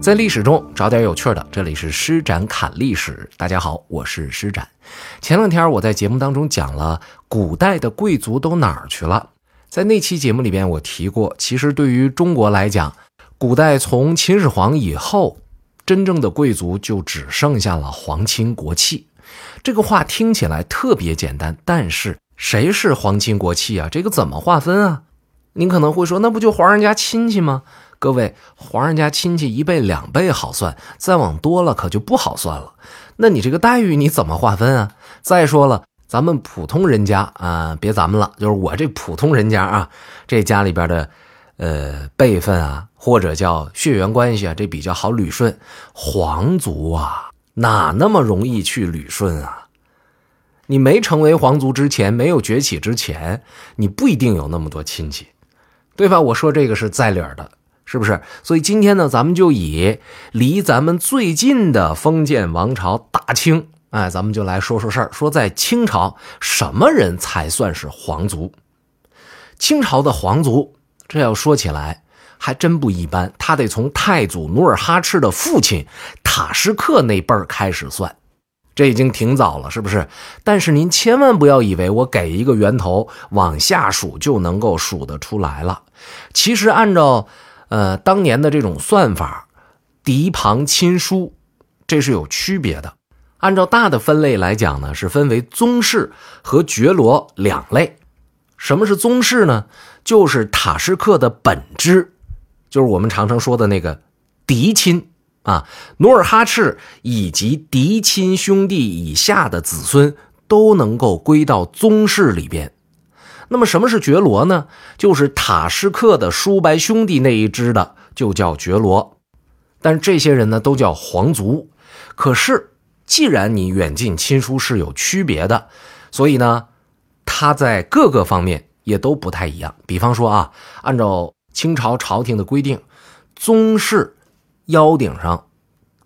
在历史中找点有趣的，这里是施展侃历史。大家好，我是施展。前两天我在节目当中讲了古代的贵族都哪儿去了，在那期节目里边我提过，其实对于中国来讲，古代从秦始皇以后，真正的贵族就只剩下了皇亲国戚。这个话听起来特别简单，但是谁是皇亲国戚啊？这个怎么划分啊？您可能会说，那不就皇上家亲戚吗？各位，皇上家亲戚一辈两辈好算，再往多了可就不好算了。那你这个待遇你怎么划分啊？再说了，咱们普通人家啊，别咱们了，就是我这普通人家啊，这家里边的，呃，辈分啊，或者叫血缘关系啊，这比较好捋顺。皇族啊，哪那么容易去捋顺啊？你没成为皇族之前，没有崛起之前，你不一定有那么多亲戚，对吧？我说这个是在理儿的。是不是？所以今天呢，咱们就以离咱们最近的封建王朝大清，哎，咱们就来说说事儿。说在清朝，什么人才算是皇族？清朝的皇族，这要说起来还真不一般。他得从太祖努尔哈赤的父亲塔什克那辈儿开始算，这已经挺早了，是不是？但是您千万不要以为我给一个源头往下数就能够数得出来了。其实按照呃，当年的这种算法，嫡旁亲疏，这是有区别的。按照大的分类来讲呢，是分为宗室和爵罗两类。什么是宗室呢？就是塔什克的本支，就是我们常常说的那个嫡亲啊。努尔哈赤以及嫡亲兄弟以下的子孙都能够归到宗室里边。那么什么是觉罗呢？就是塔什克的叔伯兄弟那一支的，就叫觉罗。但这些人呢，都叫皇族。可是，既然你远近亲疏是有区别的，所以呢，他在各个方面也都不太一样。比方说啊，按照清朝朝廷的规定，宗室腰顶上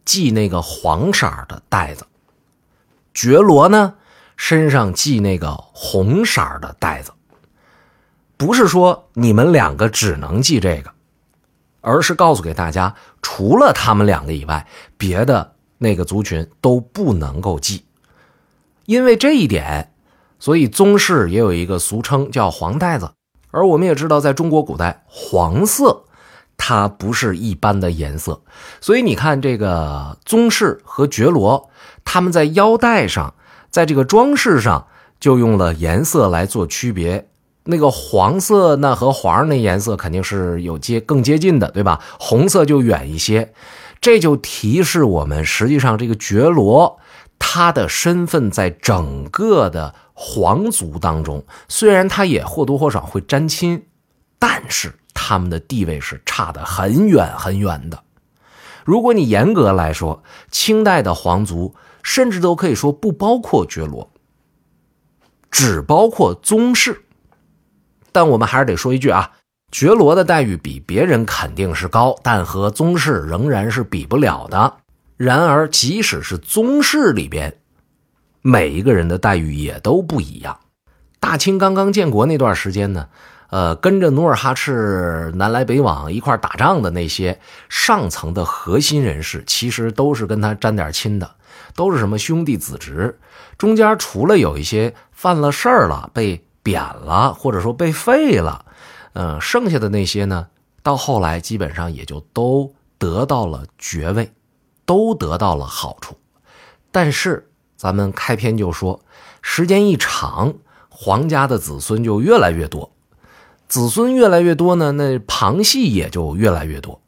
系那个黄色的带子，觉罗呢身上系那个红色的带子。不是说你们两个只能记这个，而是告诉给大家，除了他们两个以外，别的那个族群都不能够记。因为这一点，所以宗室也有一个俗称叫“黄带子”。而我们也知道，在中国古代，黄色它不是一般的颜色，所以你看这个宗室和觉罗，他们在腰带上，在这个装饰上就用了颜色来做区别。那个黄色，那和黄那颜色肯定是有接更接近的，对吧？红色就远一些，这就提示我们，实际上这个觉罗他的身份在整个的皇族当中，虽然他也或多或少会沾亲，但是他们的地位是差得很远很远的。如果你严格来说，清代的皇族甚至都可以说不包括觉罗，只包括宗室。但我们还是得说一句啊，觉罗的待遇比别人肯定是高，但和宗室仍然是比不了的。然而，即使是宗室里边，每一个人的待遇也都不一样。大清刚刚建国那段时间呢，呃，跟着努尔哈赤南来北往一块打仗的那些上层的核心人士，其实都是跟他沾点亲的，都是什么兄弟子侄。中间除了有一些犯了事儿了被。贬了，或者说被废了，嗯，剩下的那些呢，到后来基本上也就都得到了爵位，都得到了好处。但是咱们开篇就说，时间一长，皇家的子孙就越来越多，子孙越来越多呢，那旁系也就越来越多。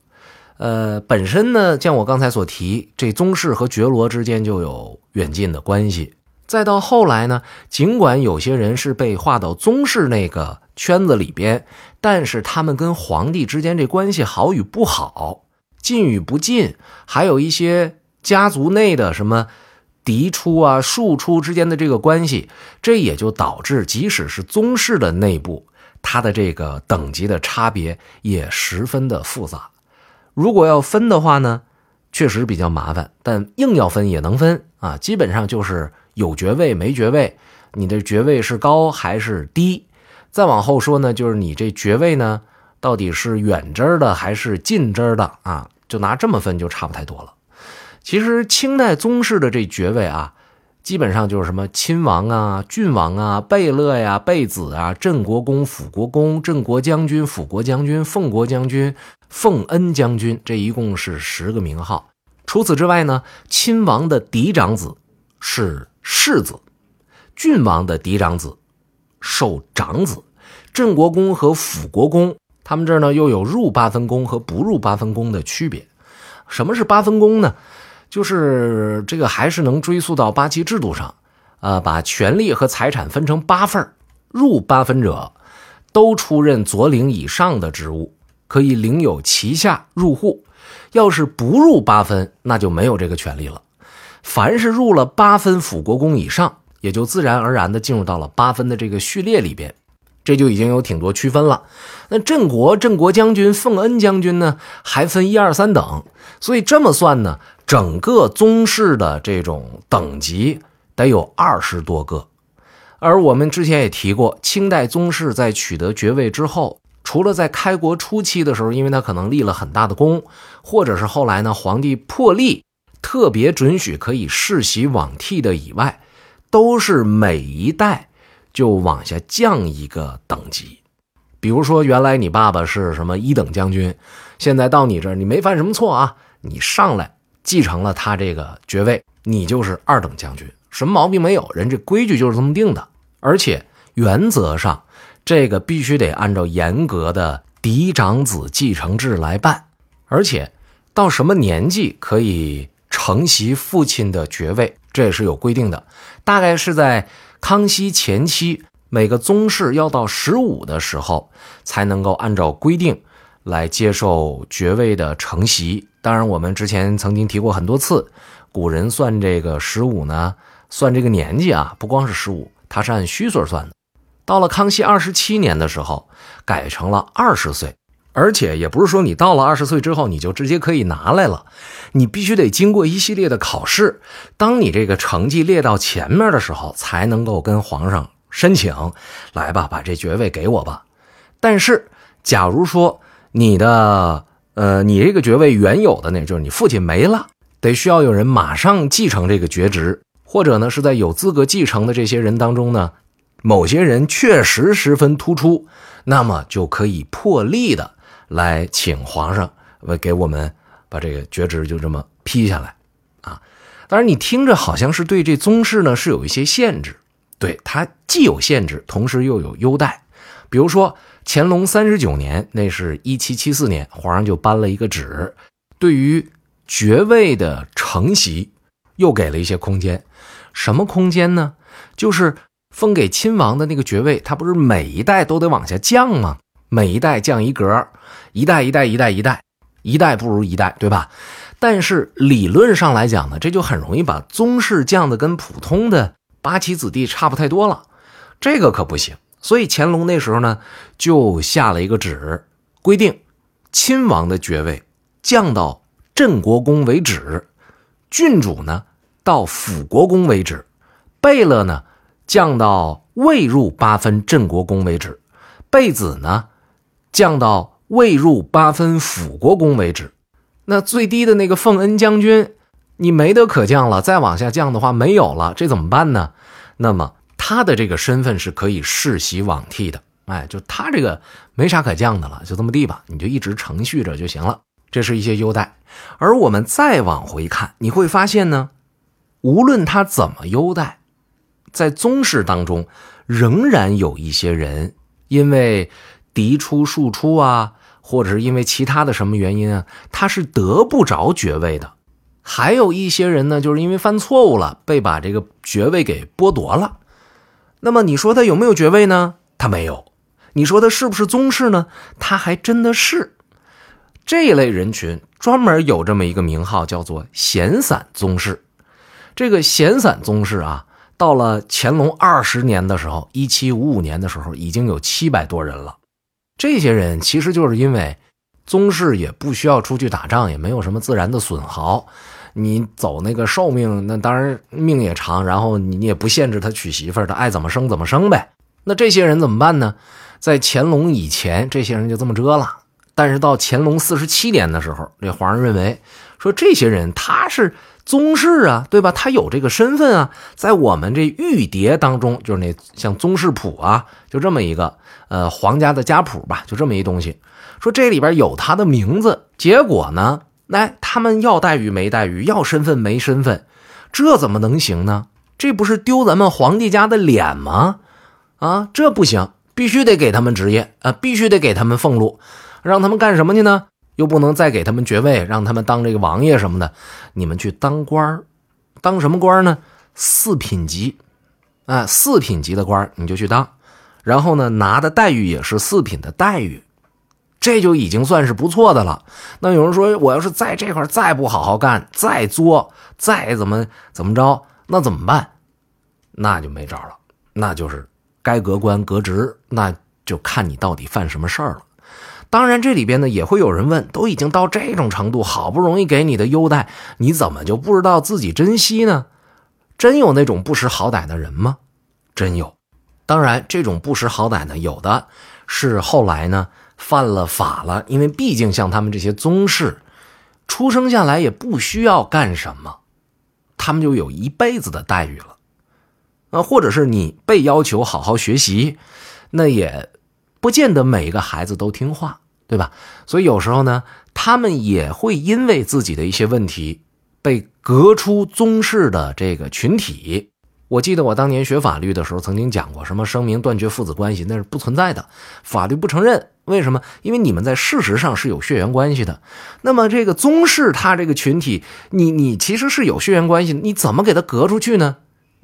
呃，本身呢，像我刚才所提，这宗室和觉罗之间就有远近的关系。再到后来呢，尽管有些人是被划到宗室那个圈子里边，但是他们跟皇帝之间这关系好与不好，近与不近，还有一些家族内的什么嫡出啊、庶出之间的这个关系，这也就导致，即使是宗室的内部，它的这个等级的差别也十分的复杂。如果要分的话呢，确实比较麻烦，但硬要分也能分啊，基本上就是。有爵位没爵位，你的爵位是高还是低？再往后说呢，就是你这爵位呢，到底是远支的还是近支的啊？就拿这么分就差不太多了。其实清代宗室的这爵位啊，基本上就是什么亲王啊、郡王啊、贝勒呀、贝子啊、镇国公、辅国公、镇国将军、辅国将军、奉国将军、奉恩将军，这一共是十个名号。除此之外呢，亲王的嫡长子是世子，郡王的嫡长子受长子，镇国公和辅国公，他们这儿呢又有入八分宫和不入八分宫的区别。什么是八分宫呢？就是这个还是能追溯到八旗制度上，呃，把权力和财产分成八份入八分者都出任左领以上的职务，可以领有旗下入户；要是不入八分，那就没有这个权利了。凡是入了八分辅国公以上，也就自然而然的进入到了八分的这个序列里边，这就已经有挺多区分了。那镇国、镇国将军、奉恩将军呢，还分一二三等，所以这么算呢。整个宗室的这种等级得有二十多个，而我们之前也提过，清代宗室在取得爵位之后，除了在开国初期的时候，因为他可能立了很大的功，或者是后来呢皇帝破例特别准许可以世袭罔替的以外，都是每一代就往下降一个等级。比如说，原来你爸爸是什么一等将军，现在到你这儿，你没犯什么错啊，你上来。继承了他这个爵位，你就是二等将军，什么毛病没有？人这规矩就是这么定的，而且原则上这个必须得按照严格的嫡长子继承制来办，而且到什么年纪可以承袭父亲的爵位，这也是有规定的。大概是在康熙前期，每个宗室要到十五的时候，才能够按照规定来接受爵位的承袭。当然，我们之前曾经提过很多次，古人算这个十五呢，算这个年纪啊，不光是十五，他是按虚岁算的。到了康熙二十七年的时候，改成了二十岁，而且也不是说你到了二十岁之后你就直接可以拿来了，你必须得经过一系列的考试。当你这个成绩列到前面的时候，才能够跟皇上申请，来吧，把这爵位给我吧。但是，假如说你的。呃，你这个爵位原有的那，就是你父亲没了，得需要有人马上继承这个爵职，或者呢是在有资格继承的这些人当中呢，某些人确实十分突出，那么就可以破例的来请皇上给我们把这个爵职就这么批下来啊。当然，你听着好像是对这宗室呢是有一些限制，对它既有限制，同时又有优待，比如说。乾隆三十九年，那是一七七四年，皇上就颁了一个旨，对于爵位的承袭又给了一些空间。什么空间呢？就是封给亲王的那个爵位，他不是每一代都得往下降吗？每一代降一格，一代一代一代一代，一代不如一代，对吧？但是理论上来讲呢，这就很容易把宗室降的跟普通的八旗子弟差不太多了，这个可不行。所以乾隆那时候呢，就下了一个旨，规定亲王的爵位降到镇国公为止，郡主呢到辅国公为止，贝勒呢降到未入八分镇国公为止，贝子呢降到未入八分辅国公为止。那最低的那个奉恩将军，你没得可降了，再往下降的话没有了，这怎么办呢？那么。他的这个身份是可以世袭罔替的，哎，就他这个没啥可降的了，就这么地吧，你就一直承续着就行了。这是一些优待，而我们再往回看，你会发现呢，无论他怎么优待，在宗室当中，仍然有一些人因为嫡出庶出啊，或者是因为其他的什么原因啊，他是得不着爵位的。还有一些人呢，就是因为犯错误了，被把这个爵位给剥夺了。那么你说他有没有爵位呢？他没有。你说他是不是宗室呢？他还真的是。这一类人群专门有这么一个名号，叫做闲散宗室。这个闲散宗室啊，到了乾隆二十年的时候，一七五五年的时候，已经有七百多人了。这些人其实就是因为宗室也不需要出去打仗，也没有什么自然的损耗。你走那个寿命，那当然命也长，然后你也不限制他娶媳妇儿，他爱怎么生怎么生呗。那这些人怎么办呢？在乾隆以前，这些人就这么遮了，但是到乾隆四十七年的时候，这皇上认为说这些人他是宗室啊，对吧？他有这个身份啊，在我们这玉牒当中，就是那像宗室谱啊，就这么一个呃皇家的家谱吧，就这么一东西，说这里边有他的名字。结果呢，来他们要待遇没待遇，要身份没身份，这怎么能行呢？这不是丢咱们皇帝家的脸吗？啊，这不行，必须得给他们职业啊，必须得给他们俸禄，让他们干什么去呢？又不能再给他们爵位，让他们当这个王爷什么的。你们去当官当什么官呢？四品级，啊，四品级的官你就去当，然后呢，拿的待遇也是四品的待遇，这就已经算是不错的了。那有人说，我要是在这块再不好好干，再作，再怎么怎么着，那怎么办？那就没招了，那就是该革官革职，那就看你到底犯什么事儿了。当然，这里边呢也会有人问：都已经到这种程度，好不容易给你的优待，你怎么就不知道自己珍惜呢？真有那种不识好歹的人吗？真有。当然，这种不识好歹呢，有的是后来呢犯了法了，因为毕竟像他们这些宗室，出生下来也不需要干什么，他们就有一辈子的待遇了。啊，或者是你被要求好好学习，那也不见得每一个孩子都听话。对吧？所以有时候呢，他们也会因为自己的一些问题被隔出宗室的这个群体。我记得我当年学法律的时候曾经讲过，什么声明断绝父子关系那是不存在的，法律不承认。为什么？因为你们在事实上是有血缘关系的。那么这个宗室他这个群体，你你其实是有血缘关系，你怎么给他隔出去呢？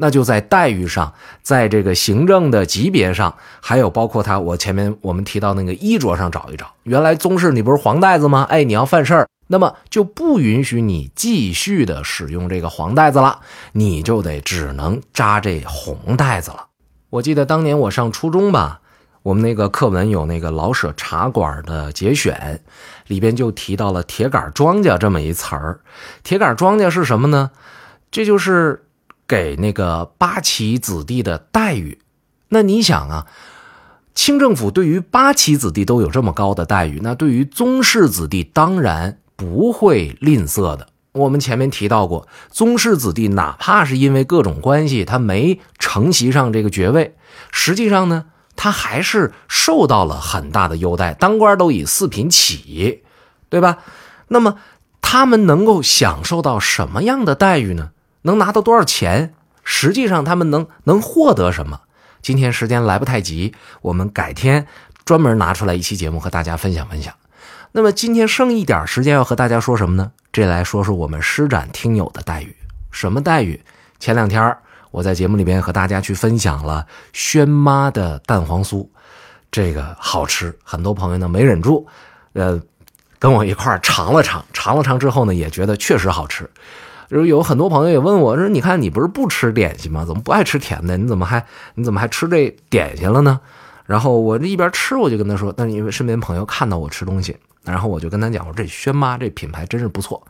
那就在待遇上，在这个行政的级别上，还有包括他，我前面我们提到那个衣着上找一找。原来宗室你不是黄带子吗？哎，你要犯事儿，那么就不允许你继续的使用这个黄带子了，你就得只能扎这红带子了。我记得当年我上初中吧，我们那个课文有那个老舍茶馆的节选，里边就提到了铁杆庄稼这么一词儿。铁杆庄稼是什么呢？这就是。给那个八旗子弟的待遇，那你想啊，清政府对于八旗子弟都有这么高的待遇，那对于宗室子弟当然不会吝啬的。我们前面提到过，宗室子弟哪怕是因为各种关系，他没承袭上这个爵位，实际上呢，他还是受到了很大的优待，当官都以四品起，对吧？那么他们能够享受到什么样的待遇呢？能拿到多少钱？实际上他们能能获得什么？今天时间来不太及，我们改天专门拿出来一期节目和大家分享分享。那么今天剩一点时间要和大家说什么呢？这来说说我们施展听友的待遇。什么待遇？前两天我在节目里边和大家去分享了轩妈的蛋黄酥，这个好吃，很多朋友呢没忍住，呃，跟我一块尝了尝，尝了尝之后呢，也觉得确实好吃。就是有很多朋友也问我说：“你看，你不是不吃点心吗？怎么不爱吃甜的？你怎么还你怎么还吃这点心了呢？”然后我这一边吃，我就跟他说：“但是因为身边朋友看到我吃东西，然后我就跟他讲说，这轩妈这品牌真是不错。”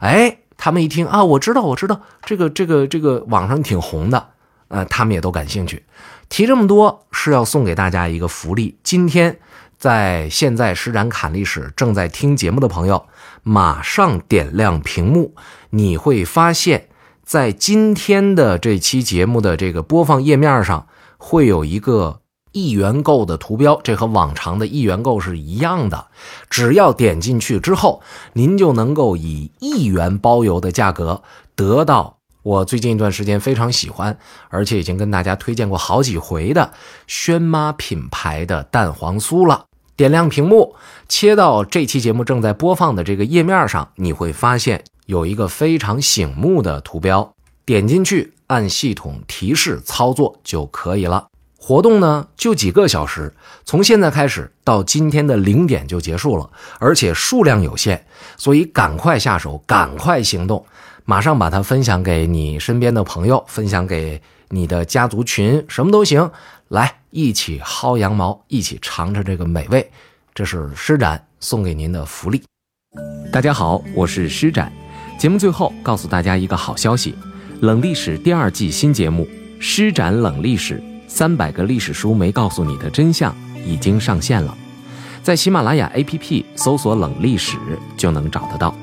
哎，他们一听啊，我知道，我知道，这个这个这个网上挺红的，呃，他们也都感兴趣。提这么多是要送给大家一个福利，今天。在现在施展侃历史正在听节目的朋友，马上点亮屏幕，你会发现在今天的这期节目的这个播放页面上，会有一个一元购的图标，这和往常的一元购是一样的。只要点进去之后，您就能够以一元包邮的价格得到我最近一段时间非常喜欢，而且已经跟大家推荐过好几回的轩妈品牌的蛋黄酥了。点亮屏幕，切到这期节目正在播放的这个页面上，你会发现有一个非常醒目的图标，点进去按系统提示操作就可以了。活动呢就几个小时，从现在开始到今天的零点就结束了，而且数量有限，所以赶快下手，赶快行动，马上把它分享给你身边的朋友，分享给你的家族群，什么都行。来，一起薅羊毛，一起尝尝这个美味。这是施展送给您的福利。大家好，我是施展。节目最后告诉大家一个好消息：冷历史第二季新节目《施展冷历史》，三百个历史书没告诉你的真相已经上线了。在喜马拉雅 APP 搜索“冷历史”就能找得到。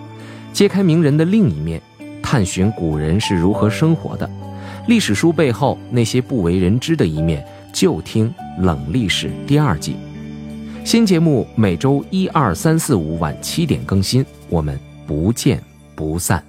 揭开名人的另一面，探寻古人是如何生活的，历史书背后那些不为人知的一面，就听《冷历史》第二季。新节目每周一、二、三、四、五晚七点更新，我们不见不散。